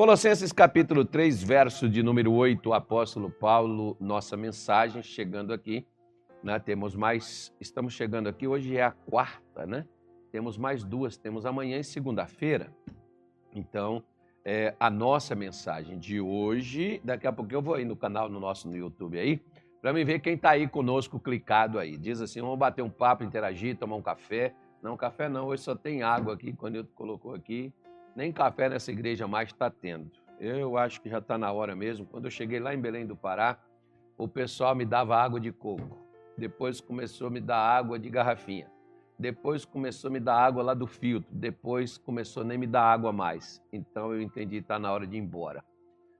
Colossenses capítulo 3, verso de número 8, o apóstolo Paulo, nossa mensagem chegando aqui, né? Temos mais, estamos chegando aqui, hoje é a quarta, né? Temos mais duas, temos amanhã e segunda-feira. Então, é, a nossa mensagem de hoje, daqui a pouco eu vou aí no canal, no nosso no YouTube aí, para me ver quem está aí conosco clicado aí. Diz assim, vamos bater um papo, interagir, tomar um café. Não, café não, hoje só tem água aqui, quando eu colocou aqui. Nem café nessa igreja mais está tendo. Eu acho que já está na hora mesmo. Quando eu cheguei lá em Belém do Pará, o pessoal me dava água de coco. Depois começou a me dar água de garrafinha. Depois começou a me dar água lá do filtro. Depois começou a nem me dar água mais. Então eu entendi que está na hora de ir embora.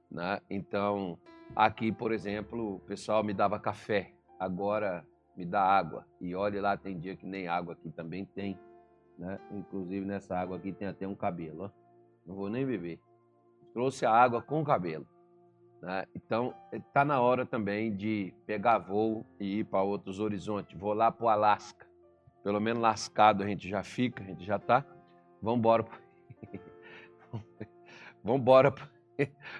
Né? Então, aqui, por exemplo, o pessoal me dava café. Agora me dá água. E olha lá, tem dia que nem água aqui também tem. Né? Inclusive nessa água aqui tem até um cabelo. Ó. Não vou nem beber. Trouxe a água com cabelo. Né? Então, está na hora também de pegar voo e ir para outros horizontes. Vou lá para o Alasca. Pelo menos lascado a gente já fica, a gente já está. Vamos embora. Vamos embora.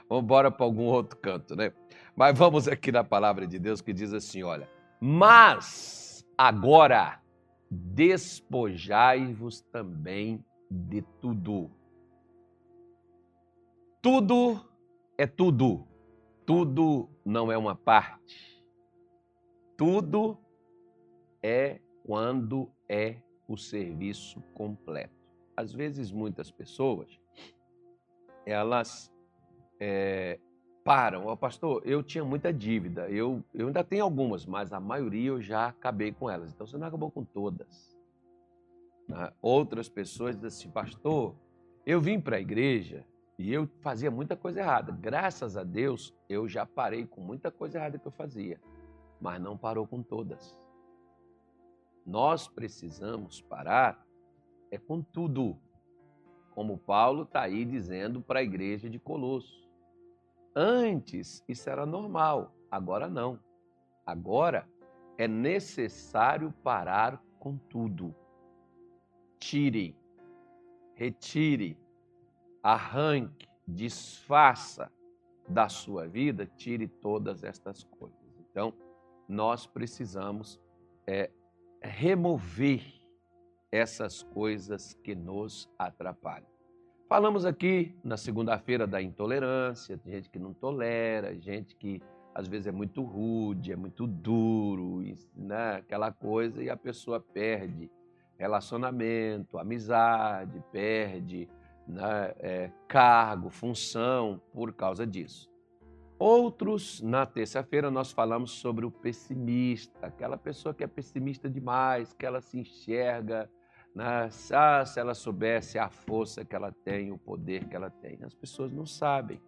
Vamos embora para algum outro canto, né? Mas vamos aqui na palavra de Deus que diz assim, olha. Mas agora despojai-vos também de tudo. Tudo é tudo. Tudo não é uma parte. Tudo é quando é o serviço completo. Às vezes, muitas pessoas, elas é, param. Oh, pastor, eu tinha muita dívida. Eu, eu ainda tenho algumas, mas a maioria eu já acabei com elas. Então, você não acabou com todas. Né? Outras pessoas dizem assim, pastor, eu vim para a igreja e eu fazia muita coisa errada. Graças a Deus, eu já parei com muita coisa errada que eu fazia, mas não parou com todas. Nós precisamos parar é com tudo, como Paulo está aí dizendo para a igreja de Colosso. Antes isso era normal, agora não. Agora é necessário parar com tudo. Tire, retire arranque, desfaça da sua vida, tire todas estas coisas. Então, nós precisamos é, remover essas coisas que nos atrapalham. Falamos aqui na segunda-feira da intolerância, gente que não tolera, gente que às vezes é muito rude, é muito duro, né? aquela coisa, e a pessoa perde relacionamento, amizade, perde né, é, cargo, função por causa disso. Outros, na terça-feira, nós falamos sobre o pessimista, aquela pessoa que é pessimista demais, que ela se enxerga, né, ah, se ela soubesse a força que ela tem, o poder que ela tem. As pessoas não sabem.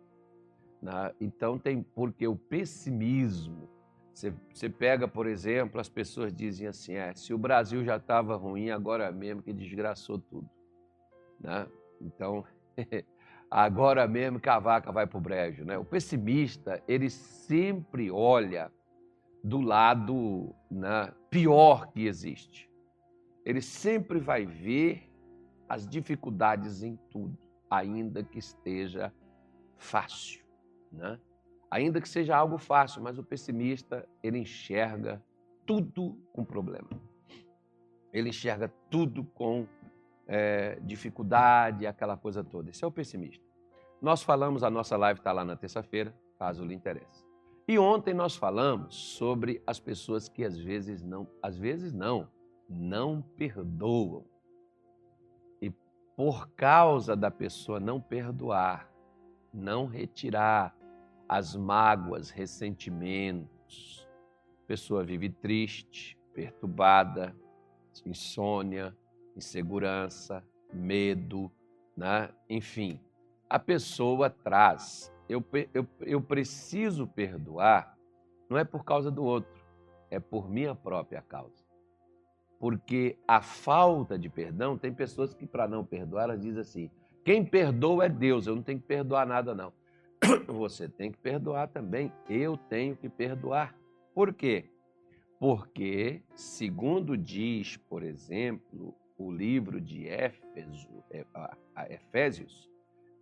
Né? Então, tem porque o pessimismo. Você, você pega, por exemplo, as pessoas dizem assim: é, se o Brasil já estava ruim, agora mesmo que desgraçou tudo. Né? Então, agora mesmo que a vaca vai para o brejo. Né? O pessimista, ele sempre olha do lado né, pior que existe. Ele sempre vai ver as dificuldades em tudo, ainda que esteja fácil. Né? Ainda que seja algo fácil, mas o pessimista, ele enxerga tudo com problema. Ele enxerga tudo com é, dificuldade, aquela coisa toda. Esse é o pessimista. Nós falamos, a nossa live está lá na terça-feira, caso lhe interesse. E ontem nós falamos sobre as pessoas que às vezes não, às vezes não, não perdoam. E por causa da pessoa não perdoar, não retirar as mágoas, ressentimentos, a pessoa vive triste, perturbada, insônia, insegurança, medo, né? enfim. A pessoa traz. Eu, eu, eu preciso perdoar, não é por causa do outro, é por minha própria causa. Porque a falta de perdão, tem pessoas que, para não perdoar, elas dizem assim: quem perdoa é Deus, eu não tenho que perdoar nada, não. Você tem que perdoar também, eu tenho que perdoar. Por quê? Porque, segundo diz, por exemplo, o livro de Éfeso, é, Efésios,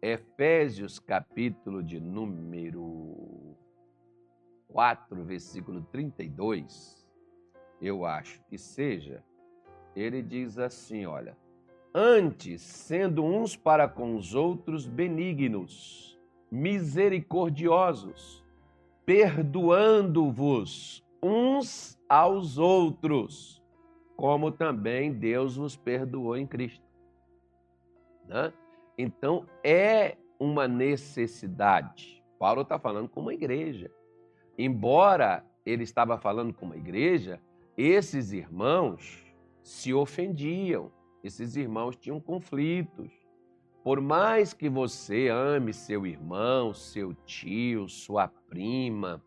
Efésios, capítulo de número 4, versículo 32, eu acho que seja, ele diz assim: olha, antes sendo uns para com os outros benignos, misericordiosos, perdoando-vos uns aos outros, como também Deus vos perdoou em Cristo. Né? Então, é uma necessidade. Paulo está falando com uma igreja. Embora ele estava falando com uma igreja, esses irmãos se ofendiam, esses irmãos tinham conflitos. Por mais que você ame seu irmão, seu tio, sua prima,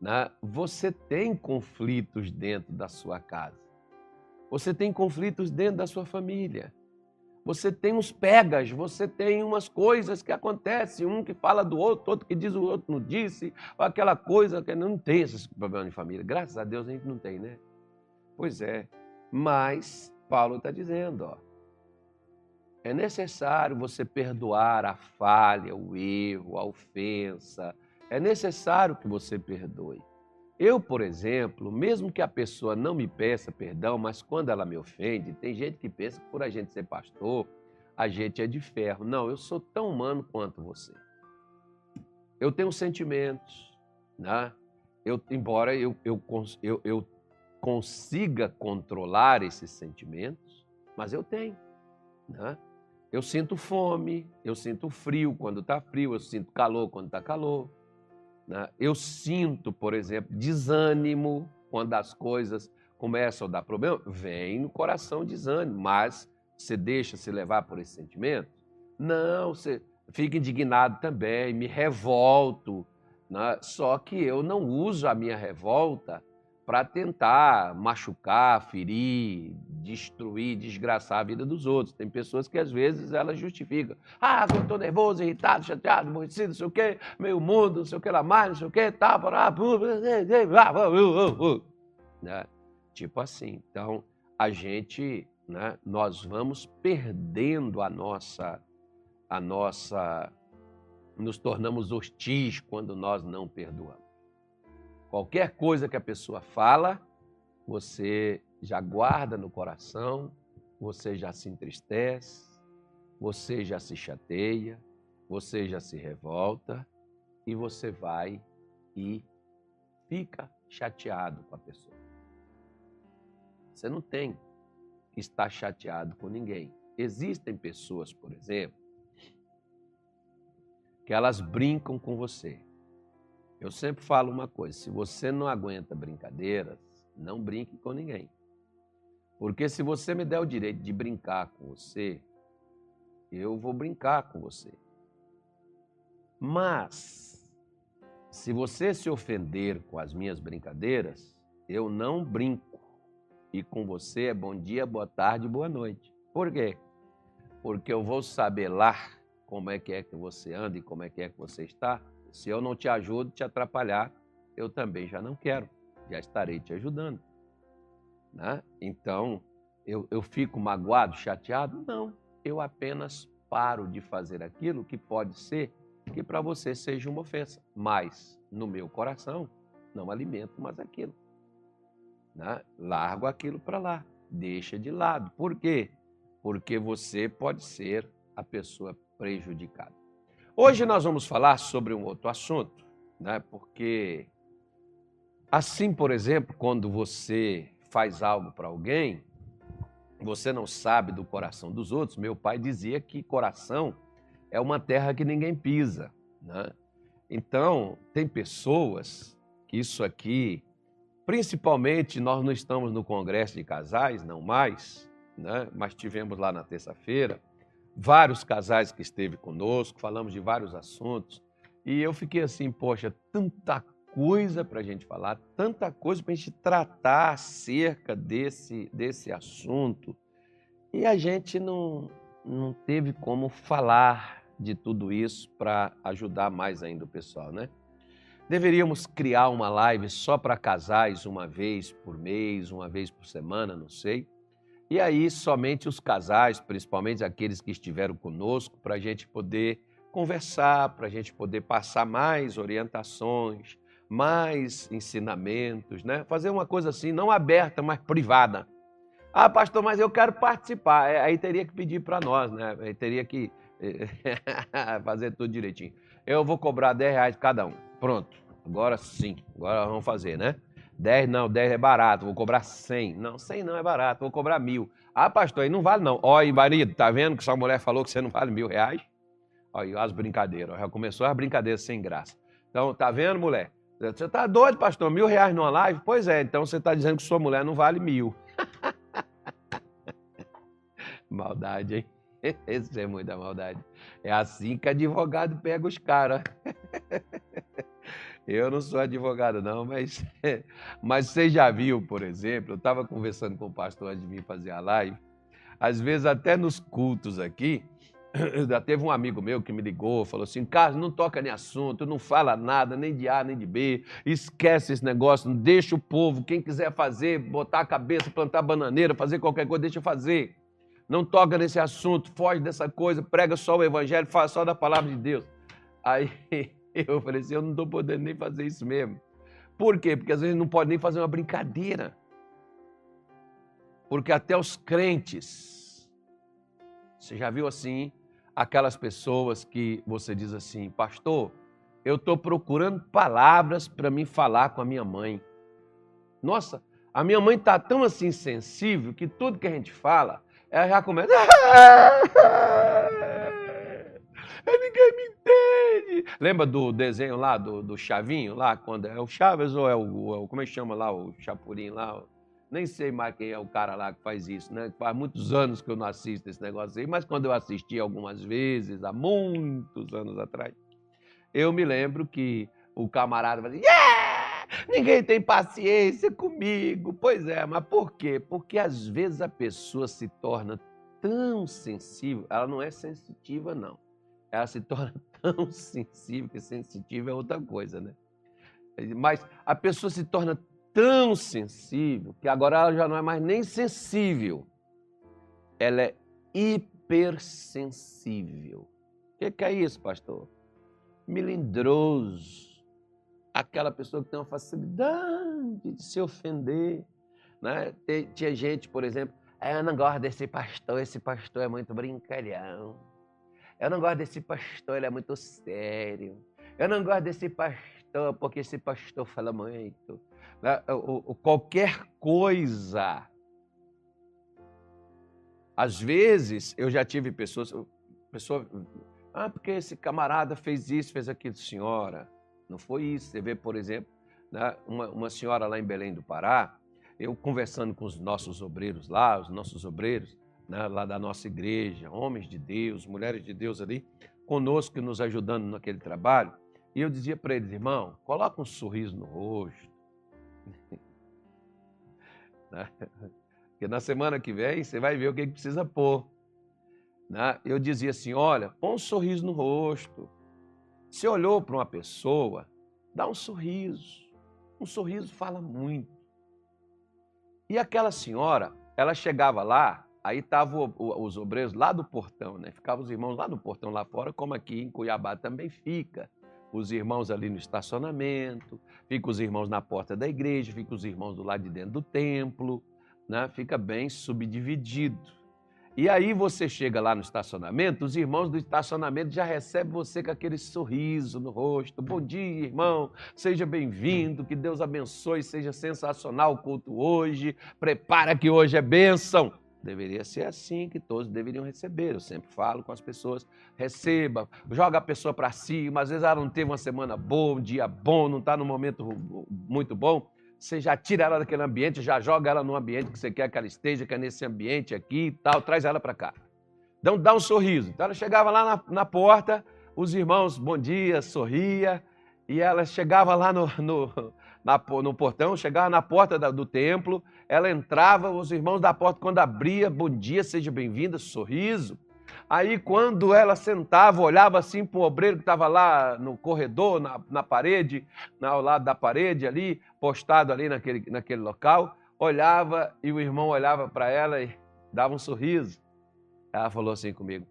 né, você tem conflitos dentro da sua casa. Você tem conflitos dentro da sua família. Você tem uns pegas, você tem umas coisas que acontecem, um que fala do outro, outro que diz o outro não disse, aquela coisa que não tem esses problemas de família. Graças a Deus a gente não tem, né? Pois é. Mas Paulo está dizendo, ó, é necessário você perdoar a falha, o erro, a ofensa. É necessário que você perdoe. Eu, por exemplo, mesmo que a pessoa não me peça perdão, mas quando ela me ofende, tem gente que pensa que por a gente ser pastor, a gente é de ferro. Não, eu sou tão humano quanto você. Eu tenho sentimentos, né? Eu, embora eu, eu, eu, eu consiga controlar esses sentimentos, mas eu tenho. Né? Eu sinto fome, eu sinto frio quando está frio, eu sinto calor quando está calor. Né? Eu sinto, por exemplo, desânimo quando as coisas começam a dar problema. Vem no coração desânimo, mas você deixa se levar por esse sentimento? Não, você fica indignado também, me revolto. Né? Só que eu não uso a minha revolta para tentar machucar, ferir, destruir, desgraçar a vida dos outros. Tem pessoas que às vezes elas justificam. Ah, eu estou nervoso, irritado, chateado, aborrecido, não sei o quê, meio mundo, não sei o que lá mais, não sei o quê, tá, né? Tipo assim. Então, a gente, né, nós vamos perdendo a nossa, a nossa, nos tornamos hostis quando nós não perdoamos. Qualquer coisa que a pessoa fala, você já guarda no coração, você já se entristece, você já se chateia, você já se revolta e você vai e fica chateado com a pessoa. Você não tem que estar chateado com ninguém. Existem pessoas, por exemplo, que elas brincam com você. Eu sempre falo uma coisa: se você não aguenta brincadeiras, não brinque com ninguém. Porque se você me der o direito de brincar com você, eu vou brincar com você. Mas, se você se ofender com as minhas brincadeiras, eu não brinco. E com você é bom dia, boa tarde, boa noite. Por quê? Porque eu vou saber lá como é que é que você anda e como é que é que você está se eu não te ajudo, te atrapalhar, eu também já não quero, já estarei te ajudando. Né? Então, eu, eu fico magoado, chateado? Não, eu apenas paro de fazer aquilo que pode ser que para você seja uma ofensa, mas no meu coração não alimento mais aquilo. Né? Largo aquilo para lá, deixa de lado. Por quê? Porque você pode ser a pessoa prejudicada. Hoje nós vamos falar sobre um outro assunto, né? porque assim, por exemplo, quando você faz algo para alguém, você não sabe do coração dos outros. Meu pai dizia que coração é uma terra que ninguém pisa. Né? Então, tem pessoas que isso aqui, principalmente nós não estamos no congresso de casais, não mais, né? mas tivemos lá na terça-feira vários casais que esteve conosco, falamos de vários assuntos. E eu fiquei assim, poxa, tanta coisa para a gente falar, tanta coisa para a gente tratar acerca desse, desse assunto. E a gente não, não teve como falar de tudo isso para ajudar mais ainda o pessoal, né? Deveríamos criar uma live só para casais, uma vez por mês, uma vez por semana, não sei e aí, somente os casais, principalmente aqueles que estiveram conosco, para a gente poder conversar, para a gente poder passar mais orientações, mais ensinamentos, né? Fazer uma coisa assim, não aberta, mas privada. Ah, pastor, mas eu quero participar. É, aí teria que pedir para nós, né? Aí teria que fazer tudo direitinho. Eu vou cobrar 10 reais cada um. Pronto. Agora sim. Agora vamos fazer, né? 10 não, 10 é barato. Vou cobrar 100. Não, 100 não é barato. Vou cobrar mil. Ah, pastor, aí não vale não. Olha, marido, tá vendo que sua mulher falou que você não vale mil reais? Olha, as brincadeiras. Já começou as brincadeiras sem graça. Então, tá vendo, mulher? Você tá doido, pastor? Mil reais numa live? Pois é, então você está dizendo que sua mulher não vale mil. maldade, hein? Esse é muita maldade. É assim que advogado pega os caras. Eu não sou advogado, não, mas, mas você já viu, por exemplo, eu estava conversando com o pastor antes de vir fazer a live, às vezes até nos cultos aqui, já teve um amigo meu que me ligou, falou assim: Carlos, não toca nem assunto, não fala nada, nem de A, nem de B, esquece esse negócio, deixa o povo, quem quiser fazer, botar a cabeça, plantar bananeira, fazer qualquer coisa, deixa fazer. Não toca nesse assunto, foge dessa coisa, prega só o evangelho, fala só da palavra de Deus. Aí eu falei assim: eu não estou podendo nem fazer isso mesmo. Por quê? Porque às vezes não pode nem fazer uma brincadeira. Porque até os crentes, você já viu assim, aquelas pessoas que você diz assim, pastor, eu estou procurando palavras para me falar com a minha mãe. Nossa, a minha mãe está tão assim sensível que tudo que a gente fala, ela já começa. Ninguém me entende. Lembra do desenho lá, do, do Chavinho, lá, quando é o Chaves ou é o, é como é que chama lá, o Chapurim lá? Nem sei mais quem é o cara lá que faz isso, né? Faz muitos anos que eu não assisto esse negócio aí, mas quando eu assisti algumas vezes, há muitos anos atrás, eu me lembro que o camarada fazia, yeah! ninguém tem paciência comigo. Pois é, mas por quê? Porque às vezes a pessoa se torna tão sensível, ela não é sensitiva, não. Ela se torna tão sensível, que sensitiva é outra coisa, né? Mas a pessoa se torna tão sensível que agora ela já não é mais nem sensível, ela é hipersensível. O que, que é isso, pastor? Melindroso. Aquela pessoa que tem uma facilidade de se ofender. Né? Tinha gente, por exemplo, ah, eu não gosto desse pastor, esse pastor é muito brincalhão. Eu não gosto desse pastor, ele é muito sério. Eu não gosto desse pastor, porque esse pastor fala muito. Né, qualquer coisa. Às vezes, eu já tive pessoas, pessoa, ah, porque esse camarada fez isso, fez aquilo. Senhora, não foi isso. Você vê, por exemplo, né, uma, uma senhora lá em Belém do Pará, eu conversando com os nossos obreiros lá, os nossos obreiros, né, lá da nossa igreja, homens de Deus, mulheres de Deus ali, conosco, nos ajudando naquele trabalho, e eu dizia para eles, irmão, coloca um sorriso no rosto, Né? Porque na semana que vem você vai ver o que precisa pôr. Né? Eu dizia assim: olha, põe um sorriso no rosto. Se olhou para uma pessoa, dá um sorriso. Um sorriso fala muito. E aquela senhora, ela chegava lá, aí estavam os obreiros lá do portão, né? Ficavam os irmãos lá do portão lá fora, como aqui em Cuiabá também fica os irmãos ali no estacionamento, fica os irmãos na porta da igreja, fica os irmãos do lado de dentro do templo, né? fica bem subdividido. E aí você chega lá no estacionamento, os irmãos do estacionamento já recebem você com aquele sorriso no rosto. Bom dia, irmão, seja bem-vindo, que Deus abençoe, seja sensacional o culto hoje, prepara que hoje é bênção. Deveria ser assim que todos deveriam receber. Eu sempre falo com as pessoas: receba, joga a pessoa para cima. Às vezes ela não teve uma semana boa, um dia bom, não está num momento muito bom. Você já tira ela daquele ambiente, já joga ela no ambiente que você quer que ela esteja, que é nesse ambiente aqui e tal, traz ela para cá. Então dá um sorriso. Então ela chegava lá na, na porta, os irmãos, bom dia, sorria, e ela chegava lá no, no, na, no portão, chegava na porta da, do templo, ela entrava, os irmãos da porta, quando abria, bom dia, seja bem-vinda, sorriso. Aí, quando ela sentava, olhava assim para o obreiro que estava lá no corredor, na, na parede, ao lado da parede ali, postado ali naquele, naquele local, olhava e o irmão olhava para ela e dava um sorriso. Ela falou assim comigo: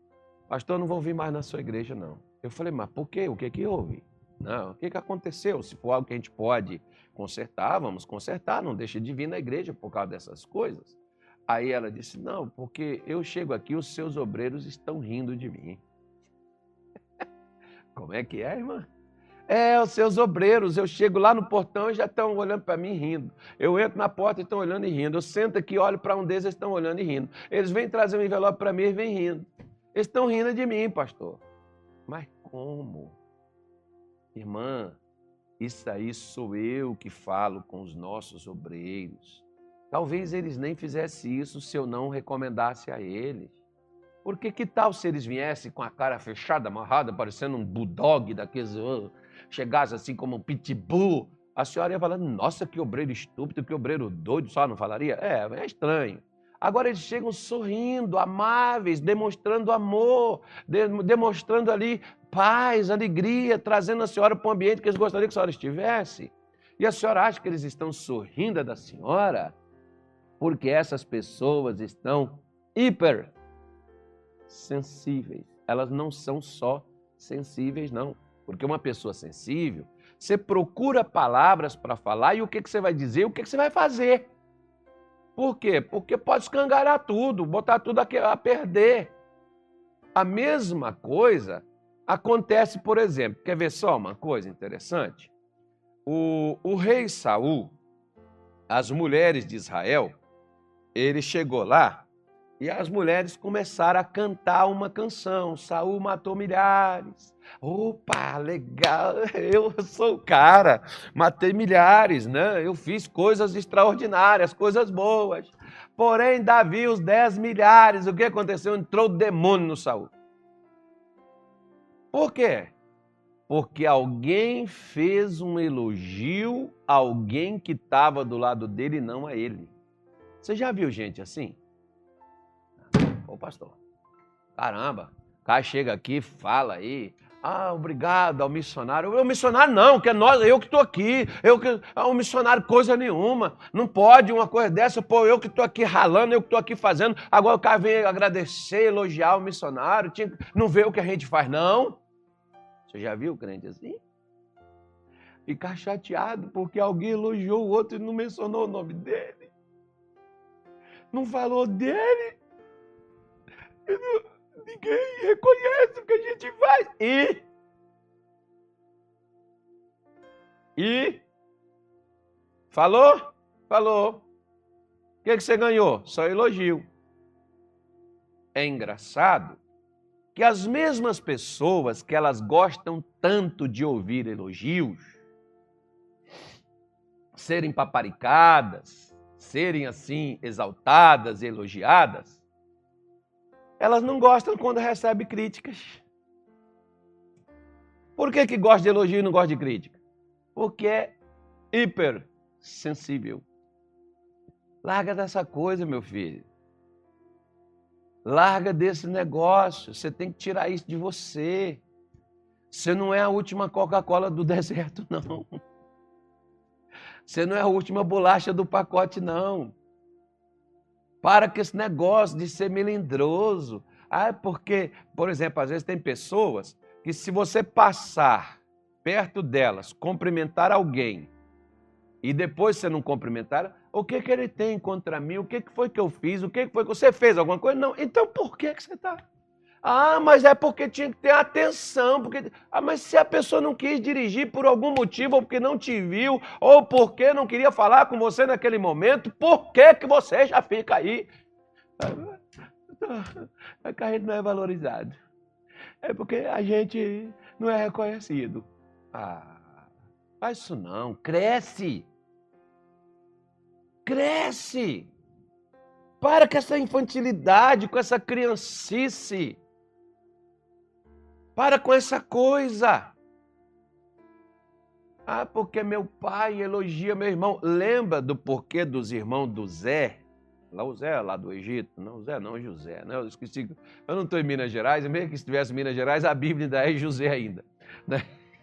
Pastor, não vou vir mais na sua igreja, não. Eu falei, mas por quê? O que que houve? Não, o que que aconteceu? Se for algo que a gente pode consertar, vamos consertar, não deixa de vir na igreja por causa dessas coisas. Aí ela disse, não, porque eu chego aqui, os seus obreiros estão rindo de mim. Como é que é, irmã? É, os seus obreiros, eu chego lá no portão e já estão olhando para mim rindo. Eu entro na porta e estão olhando e rindo. Eu sento aqui, olho para um deles, eles estão olhando e rindo. Eles vêm trazer um envelope para mim e vêm rindo. Eles estão rindo de mim, pastor. Mas como? Irmã, isso aí sou eu que falo com os nossos obreiros. Talvez eles nem fizessem isso se eu não recomendasse a eles. Porque que tal se eles viessem com a cara fechada, amarrada, parecendo um bulldog daqueles chegasse assim como um pitbull, a senhora ia falando, nossa, que obreiro estúpido, que obreiro doido, só não falaria? É, é estranho. Agora eles chegam sorrindo, amáveis, demonstrando amor, de, demonstrando ali paz, alegria, trazendo a senhora para um ambiente que eles gostariam que a senhora estivesse. E a senhora acha que eles estão sorrindo da senhora? Porque essas pessoas estão hiper sensíveis. Elas não são só sensíveis, não. Porque uma pessoa sensível, você procura palavras para falar e o que, que você vai dizer, o que, que você vai fazer. Por quê? Porque pode escangalhar tudo, botar tudo a perder. A mesma coisa acontece, por exemplo, quer ver só uma coisa interessante? O, o rei Saul, as mulheres de Israel, ele chegou lá e as mulheres começaram a cantar uma canção. Saul matou milhares, Opa, legal, eu sou o cara, matei milhares, né? Eu fiz coisas extraordinárias, coisas boas. Porém, Davi, os dez milhares, o que aconteceu? Entrou o demônio no Saul. Por quê? Porque alguém fez um elogio a alguém que estava do lado dele e não a ele. Você já viu gente assim? Ô pastor, caramba, o cara chega aqui, fala aí, ah, obrigado ao missionário. O missionário não, que é nós, eu que estou aqui. Eu que, ah, o missionário coisa nenhuma. Não pode uma coisa dessa, pô, eu que estou aqui ralando, eu que estou aqui fazendo. Agora o cara vem agradecer, elogiar o missionário. Tinha, não vê o que a gente faz, não. Você já viu o crente assim? Ficar chateado porque alguém elogiou o outro e não mencionou o nome dele. Não falou dele. Não ninguém reconhece o que a gente faz. E. E. Falou? Falou. O que, que você ganhou? Só elogio. É engraçado que as mesmas pessoas que elas gostam tanto de ouvir elogios, serem paparicadas, serem assim exaltadas e elogiadas, elas não gostam quando recebem críticas. Por que, que gosta de elogio e não gosta de crítica? Porque é hipersensível. Larga dessa coisa, meu filho. Larga desse negócio. Você tem que tirar isso de você. Você não é a última Coca-Cola do deserto, não. Você não é a última bolacha do pacote, não. Para com esse negócio de ser melindroso. Ah, é porque, por exemplo, às vezes tem pessoas que se você passar perto delas, cumprimentar alguém, e depois você não cumprimentar, o que, que ele tem contra mim? O que, que foi que eu fiz? O que, que foi que você fez? Alguma coisa? Não. Então por que, que você está? Ah, mas é porque tinha que ter atenção. Porque... Ah, mas se a pessoa não quis dirigir por algum motivo, ou porque não te viu, ou porque não queria falar com você naquele momento, por que, que você já fica aí? É que a gente não é valorizado. É porque a gente não é reconhecido. Ah, faz isso não. Cresce. Cresce. Para com essa infantilidade, com essa criancice. Para com essa coisa. Ah, porque meu pai elogia meu irmão. Lembra do porquê dos irmãos do Zé? Lá o Zé, lá do Egito. Não, Zé não, José. Né? Eu esqueci. Eu não estou em Minas Gerais, mesmo que estivesse em Minas Gerais, a Bíblia ainda é José ainda. Né?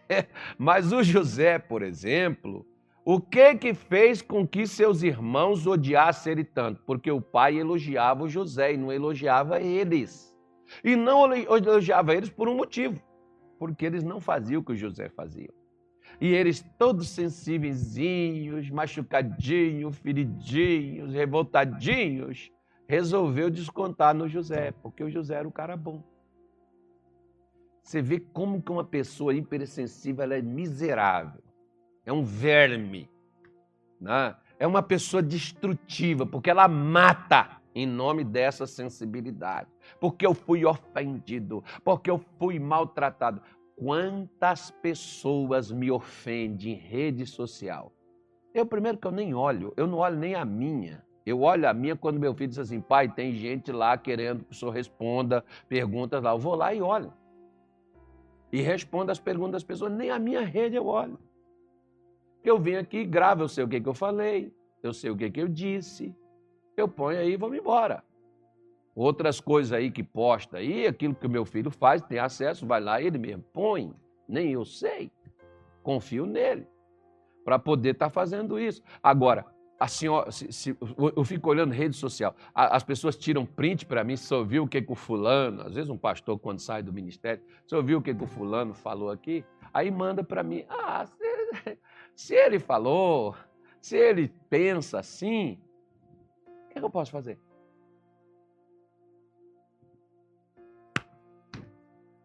Mas o José, por exemplo, o que que fez com que seus irmãos odiassem ele tanto? Porque o pai elogiava o José e não elogiava eles. E não elogiava eles por um motivo. porque eles não faziam o que José fazia. E eles todos sensíveis, machucadinhos, feridinhos, revoltadinhos, resolveu descontar no José, porque o José era um cara bom. Você vê como que uma pessoa hipersensível é miserável, é um verme, né? é uma pessoa destrutiva, porque ela mata em nome dessa sensibilidade. Porque eu fui ofendido, porque eu fui maltratado. Quantas pessoas me ofendem em rede social? Eu, primeiro, que eu nem olho, eu não olho nem a minha. Eu olho a minha quando meu filho diz assim, pai, tem gente lá querendo que o senhor responda perguntas lá. Eu vou lá e olho. E respondo as perguntas das pessoas, nem a minha rede eu olho. Eu vim aqui, gravo, eu sei o que, que eu falei, eu sei o que, que eu disse, eu ponho aí e vou embora. Outras coisas aí que posta aí, aquilo que o meu filho faz, tem acesso, vai lá, ele mesmo põe. Nem eu sei. Confio nele para poder estar tá fazendo isso. Agora, a senhora, se, se, eu fico olhando rede social, as pessoas tiram print para mim, se ouviu o que, que o fulano, às vezes um pastor quando sai do ministério, se ouviu o que, que o fulano falou aqui, aí manda para mim, ah, se, se, ele falou, se ele pensa assim, que, eu posso fazer?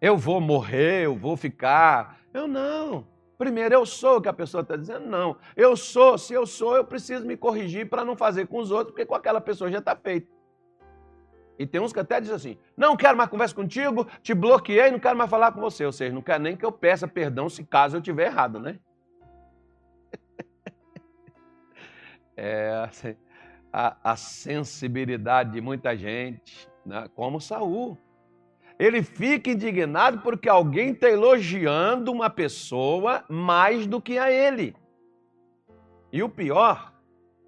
eu vou morrer, eu vou ficar. Eu não. Primeiro, eu sou o que a pessoa está dizendo? Não. Eu sou, se eu sou, eu preciso me corrigir para não fazer com os outros, porque com aquela pessoa já está feito. E tem uns que até dizem assim: não quero mais conversa contigo, te bloqueei, não quero mais falar com você. Ou seja, não quero nem que eu peça perdão se caso eu tiver errado, né? é assim, a, a sensibilidade de muita gente, né? como Saul ele fica indignado porque alguém está elogiando uma pessoa mais do que a ele. E o pior,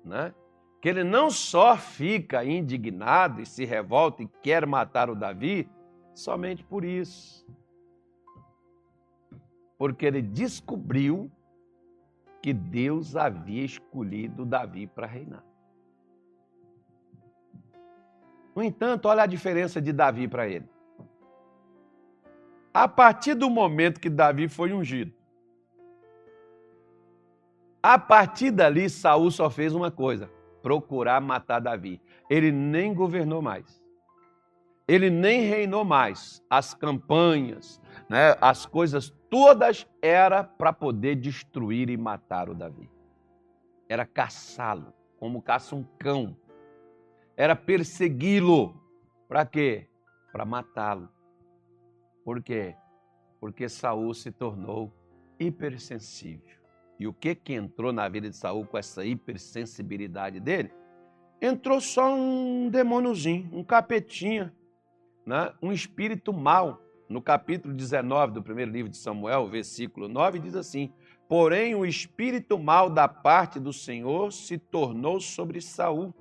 né? Que ele não só fica indignado e se revolta e quer matar o Davi somente por isso. Porque ele descobriu que Deus havia escolhido Davi para reinar. No entanto, olha a diferença de Davi para ele. A partir do momento que Davi foi ungido, a partir dali Saul só fez uma coisa: procurar matar Davi. Ele nem governou mais. Ele nem reinou mais. As campanhas, né, as coisas todas era para poder destruir e matar o Davi. Era caçá-lo, como caça um cão. Era persegui-lo. Para quê? Para matá-lo. Por quê? Porque Saul se tornou hipersensível. E o que que entrou na vida de Saul com essa hipersensibilidade dele? Entrou só um demôniozinho, um capetinha, né? um espírito mau. No capítulo 19 do primeiro livro de Samuel, versículo 9, diz assim: Porém, o espírito mau da parte do Senhor se tornou sobre Saul,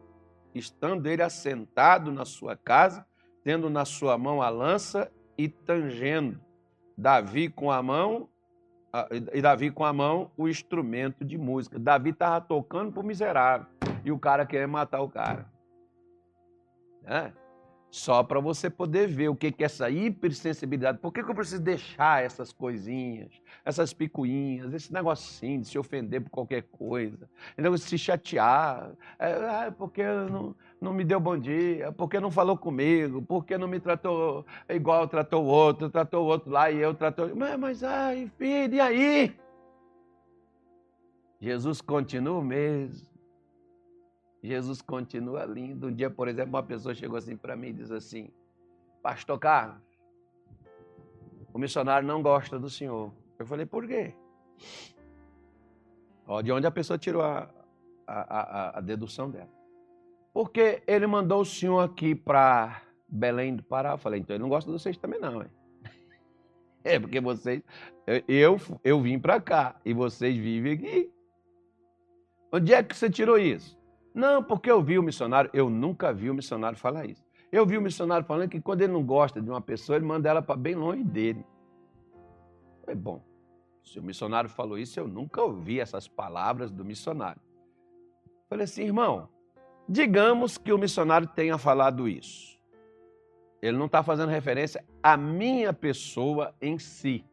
estando ele assentado na sua casa, tendo na sua mão a lança e tangendo. Davi com a mão, e Davi com a mão o instrumento de música. Davi estava tocando para o miserável e o cara queria matar o cara. É? Só para você poder ver o que é essa hipersensibilidade. Por que, eu preciso deixar essas coisinhas, essas picuinhas, esse negocinho de se ofender por qualquer coisa, de se chatear, é, ah, porque não, não me deu bom dia, porque não falou comigo, porque não me tratou igual tratou o outro, tratou o outro lá e eu tratou. Mas, mas ai, filho, e aí? Jesus continua o mesmo. Jesus continua lindo. Um dia, por exemplo, uma pessoa chegou assim para mim e disse assim: Pastor Carlos, o missionário não gosta do senhor. Eu falei: Por quê? Ó, de onde a pessoa tirou a, a, a, a dedução dela? Porque ele mandou o senhor aqui para Belém do Pará. Eu falei: Então ele não gosta de vocês também, não. Hein? É porque vocês. Eu, eu vim para cá e vocês vivem aqui. Onde é que você tirou isso? Não, porque eu vi o missionário, eu nunca vi o missionário falar isso. Eu vi o missionário falando que quando ele não gosta de uma pessoa, ele manda ela para bem longe dele. É bom. Se o missionário falou isso, eu nunca ouvi essas palavras do missionário. Falei assim, irmão, digamos que o missionário tenha falado isso. Ele não está fazendo referência à minha pessoa em si.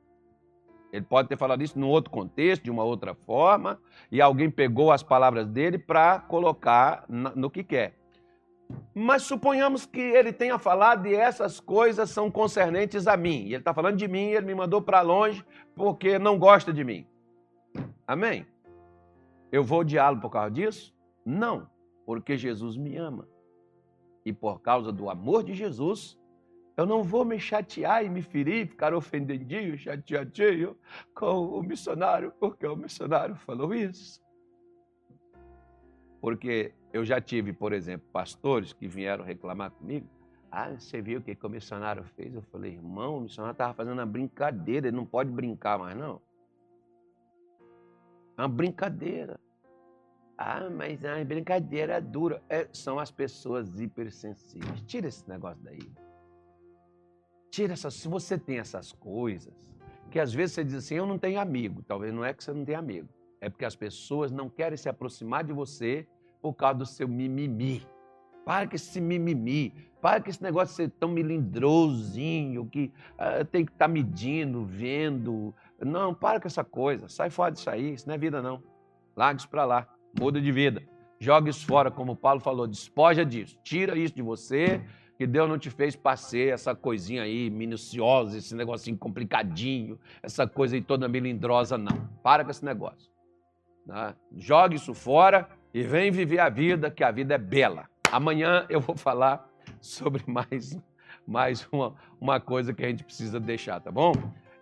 Ele pode ter falado isso num outro contexto, de uma outra forma, e alguém pegou as palavras dele para colocar no que quer. Mas suponhamos que ele tenha falado e essas coisas são concernentes a mim. E ele está falando de mim, ele me mandou para longe porque não gosta de mim. Amém? Eu vou odiá-lo por causa disso? Não, porque Jesus me ama. E por causa do amor de Jesus, eu não vou me chatear e me ferir, ficar ofendidinho, chateadinho com o missionário, porque o missionário falou isso. Porque eu já tive, por exemplo, pastores que vieram reclamar comigo. Ah, você viu o que o missionário fez? Eu falei, irmão, o missionário estava fazendo uma brincadeira, ele não pode brincar mais, não. É uma brincadeira. Ah, mas a brincadeira é dura. É, são as pessoas hipersensíveis. Tira esse negócio daí. Tira essas. Se você tem essas coisas, que às vezes você diz assim, eu não tenho amigo. Talvez não é que você não tem amigo. É porque as pessoas não querem se aproximar de você por causa do seu mimimi. Para com esse mimimi. Para com esse negócio de ser tão melindrosinho, que uh, tem que estar tá medindo, vendo. Não, para com essa coisa. Sai fora disso aí. Isso não é vida, não. Larga isso para lá. Muda de vida. Joga isso fora, como Paulo falou. Despoja disso. Tira isso de você que Deus não te fez passeio, essa coisinha aí minuciosa, esse negocinho complicadinho, essa coisa aí toda melindrosa, não. Para com esse negócio. Né? Jogue isso fora e vem viver a vida, que a vida é bela. Amanhã eu vou falar sobre mais, mais uma, uma coisa que a gente precisa deixar, tá bom?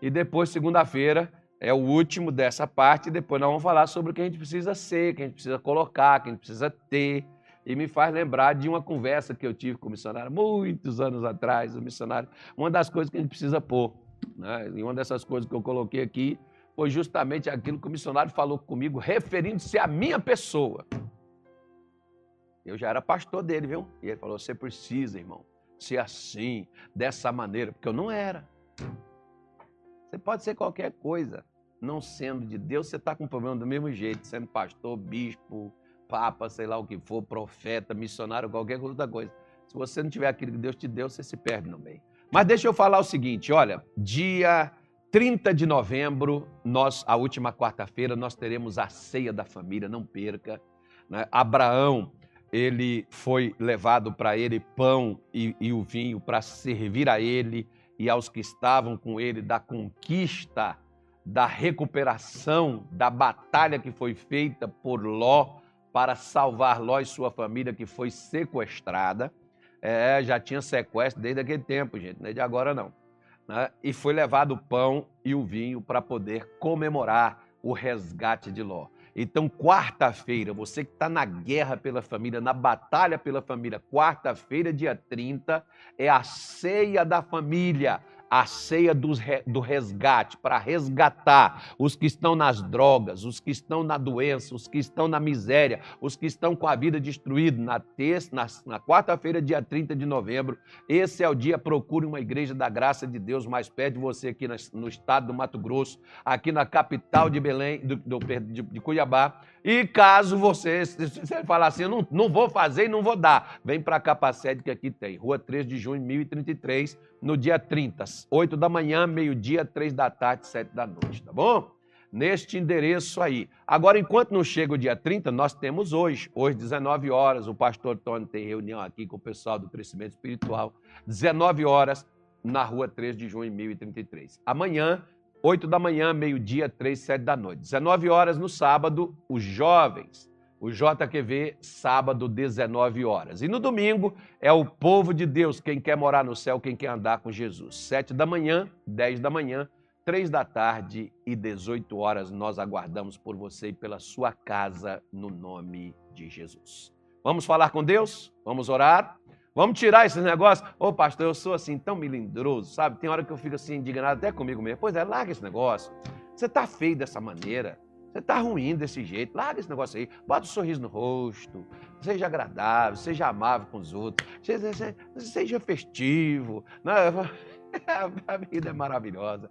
E depois, segunda-feira, é o último dessa parte, e depois nós vamos falar sobre o que a gente precisa ser, que a gente precisa colocar, que a gente precisa ter. E me faz lembrar de uma conversa que eu tive com o missionário muitos anos atrás, o missionário. Uma das coisas que a gente precisa pôr, né? e uma dessas coisas que eu coloquei aqui foi justamente aquilo que o missionário falou comigo, referindo-se à minha pessoa. Eu já era pastor dele, viu? E ele falou: você precisa, irmão, ser assim, dessa maneira, porque eu não era. Você pode ser qualquer coisa, não sendo de Deus, você está com problema do mesmo jeito, sendo pastor, bispo, papa, sei lá o que for, profeta, missionário, qualquer outra coisa. Se você não tiver aquilo que Deus te deu, você se perde no meio. Mas deixa eu falar o seguinte: olha, dia 30 de novembro, nós, a última quarta-feira, nós teremos a ceia da família, não perca. Né? Abraão, ele foi levado para ele pão e, e o vinho para servir a ele e aos que estavam com ele da conquista, da recuperação, da batalha que foi feita por Ló para salvar Ló e sua família que foi sequestrada. É, já tinha sequestro desde aquele tempo, gente, não é de agora não né? e foi levado o pão e o vinho para poder comemorar o resgate de Ló. Então, quarta-feira, você que está na guerra pela família, na batalha pela família, quarta-feira, dia 30, é a ceia da família a ceia do resgate, para resgatar os que estão nas drogas, os que estão na doença, os que estão na miséria, os que estão com a vida destruída. Na, na, na quarta-feira, dia 30 de novembro, esse é o dia. Procure uma igreja da graça de Deus mais perto de você aqui no estado do Mato Grosso, aqui na capital de Belém, do, do, de, de Cuiabá. E caso você, você falar assim, eu não, não vou fazer e não vou dar, vem para a sede que aqui tem, Rua 3 de junho, 1033, no dia 30, 8 da manhã, meio-dia, 3 da tarde, 7 da noite, tá bom? Neste endereço aí. Agora, enquanto não chega o dia 30, nós temos hoje, hoje, 19 horas, o pastor Tony tem reunião aqui com o pessoal do crescimento espiritual, 19 horas, na rua 3 de junho, 1033. Amanhã, 8 da manhã, meio-dia, 3, 7 da noite. 19 horas no sábado, os jovens. O JQV, sábado, 19 horas. E no domingo é o povo de Deus, quem quer morar no céu, quem quer andar com Jesus. 7 da manhã, 10 da manhã, 3 da tarde e 18 horas. Nós aguardamos por você e pela sua casa, no nome de Jesus. Vamos falar com Deus? Vamos orar? Vamos tirar esses negócios. Ô, pastor, eu sou assim tão melindroso, sabe? Tem hora que eu fico assim indignado até comigo mesmo. Pois é, larga esse negócio. Você tá feio dessa maneira. Você tá ruim desse jeito. Larga esse negócio aí. Bota um sorriso no rosto. Seja agradável, seja amável com os outros. Seja, seja, festivo. Não, a vida é maravilhosa.